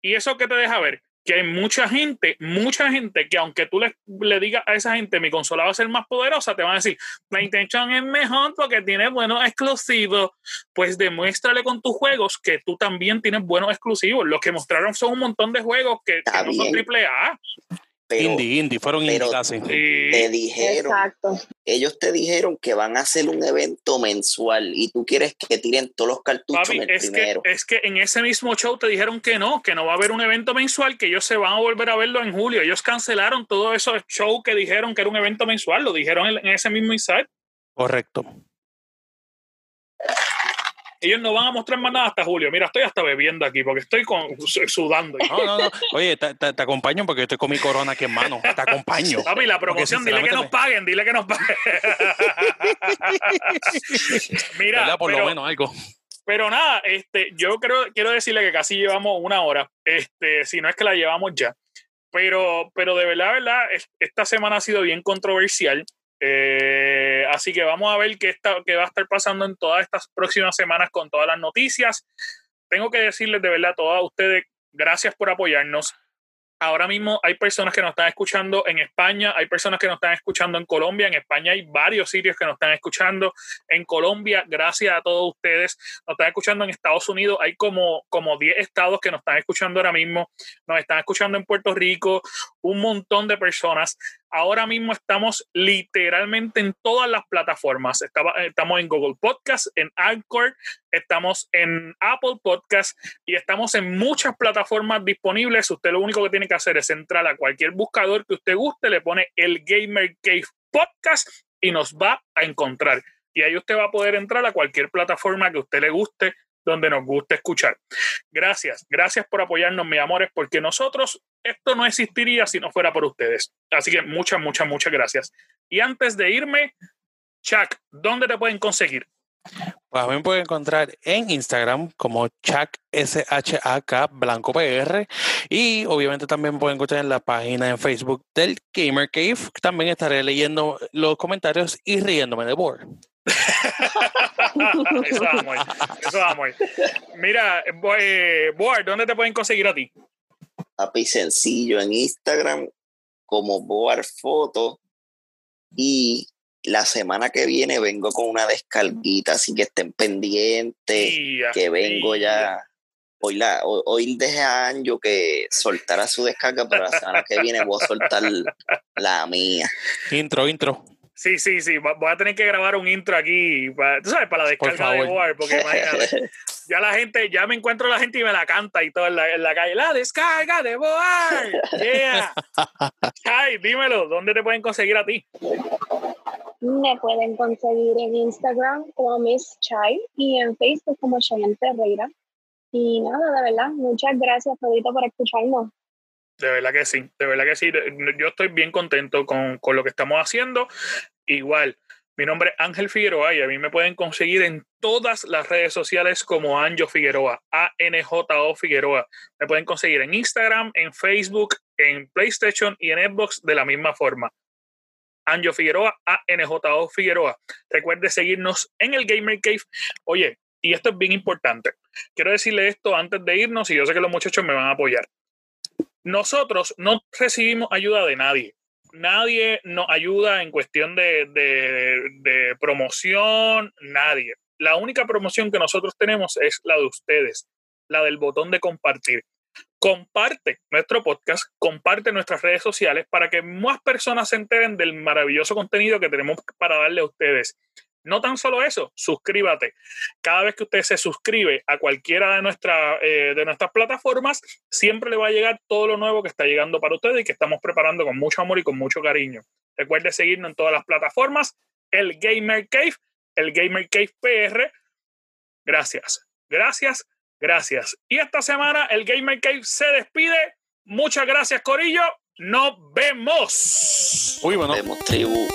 ¿Y eso qué te deja ver? Que hay mucha gente, mucha gente que aunque tú le, le digas a esa gente mi consola va a ser más poderosa, te van a decir, la intención es mejor porque tiene buenos exclusivos, pues demuéstrale con tus juegos que tú también tienes buenos exclusivos. Los que mostraron son un montón de juegos que, que no son triple A. Indie, indie, fueron indie casi. Te dijeron, ellos te dijeron que van a hacer un evento mensual y tú quieres que tiren todos los cartuchos en el es primero. Que, es que en ese mismo show te dijeron que no, que no va a haber un evento mensual, que ellos se van a volver a verlo en julio. Ellos cancelaron todo esos show que dijeron que era un evento mensual, lo dijeron en, ese mismo insight. Correcto ellos no van a mostrar más nada hasta julio. Mira, estoy hasta bebiendo aquí porque estoy sudando. No, no, no. Oye, te, te, acompaño porque estoy con mi corona aquí en mano. Te acompaño. Papi, la promoción, dile que nos paguen, dile que nos paguen. Mira, por lo menos algo. Pero nada, este, yo creo, quiero decirle que casi llevamos una hora, este, si no es que la llevamos ya. Pero, pero de verdad, verdad, esta semana ha sido bien controversial. Eh, así que vamos a ver qué, está, qué va a estar pasando en todas estas próximas semanas con todas las noticias. Tengo que decirles de verdad a todos ustedes, gracias por apoyarnos. Ahora mismo hay personas que nos están escuchando en España, hay personas que nos están escuchando en Colombia, en España hay varios sitios que nos están escuchando. En Colombia, gracias a todos ustedes, nos están escuchando en Estados Unidos, hay como, como 10 estados que nos están escuchando ahora mismo, nos están escuchando en Puerto Rico, un montón de personas. Ahora mismo estamos literalmente en todas las plataformas. estamos en Google Podcast, en Anchor, estamos en Apple Podcast y estamos en muchas plataformas disponibles. Usted lo único que tiene que hacer es entrar a cualquier buscador que usted guste, le pone el Gamer Cave Podcast y nos va a encontrar. Y ahí usted va a poder entrar a cualquier plataforma que usted le guste donde nos guste escuchar. Gracias, gracias por apoyarnos, mis amores, porque nosotros esto no existiría si no fuera por ustedes. Así que muchas, muchas, muchas gracias. Y antes de irme, Chuck, ¿dónde te pueden conseguir? Pues me pueden encontrar en Instagram como Chuck SHAK Blanco PR y obviamente también pueden encontrar en la página en Facebook del Gamer Cave. También estaré leyendo los comentarios y riéndome de board. eso vamos, eso vamos. Mira, eh, Boar, ¿dónde te pueden conseguir a ti? Papi, sencillo, en Instagram como Boar Foto y la semana que viene vengo con una descarguita, así que estén pendientes, que vengo ya. Hoy, la, hoy, dejé a Anjo que soltara su descarga, pero la semana que viene voy a soltar la mía. Intro, intro. Sí, sí, sí. Voy a tener que grabar un intro aquí, para, tú sabes, para la descarga de War, porque imagínate. Ya la gente, ya me encuentro la gente y me la canta y todo en la, en la calle. La descarga de Boar. Yeah. Chai, dímelo, ¿dónde te pueden conseguir a ti? Me pueden conseguir en Instagram como Miss Chai y en Facebook como Cheyenne Ferreira. Y nada, de verdad, muchas gracias, Pedrito, por escucharnos. De verdad que sí, de verdad que sí. Yo estoy bien contento con, con lo que estamos haciendo. Igual, mi nombre es Ángel Figueroa y a mí me pueden conseguir en todas las redes sociales como Anjo Figueroa, A-N-J-O Figueroa. Me pueden conseguir en Instagram, en Facebook, en PlayStation y en Xbox de la misma forma. Anjo Figueroa, A-N-J-O Figueroa. Recuerde seguirnos en el Gamer Cave. Oye, y esto es bien importante. Quiero decirle esto antes de irnos y yo sé que los muchachos me van a apoyar. Nosotros no recibimos ayuda de nadie nadie nos ayuda en cuestión de, promoción, nadie. La única promoción que nosotros tenemos es la de ustedes, la del botón de compartir. Comparte nuestro podcast, comparte nuestras redes sociales para que más personas se enteren del maravilloso contenido que tenemos para darle a ustedes. No tan solo eso, suscríbate. Cada vez que usted se suscribe a cualquiera de, nuestra, eh, de nuestras plataformas, siempre le va a llegar todo lo nuevo que está llegando para ustedes y que estamos preparando con mucho amor y con mucho cariño. Recuerde seguirnos en todas las plataformas, el Gamer Cave, el Gamer Cave PR. Gracias, gracias, gracias. Y esta semana el Gamer Cave se despide. Muchas gracias, Corillo. Nos vemos. Uy, bueno. Vemos, tribu.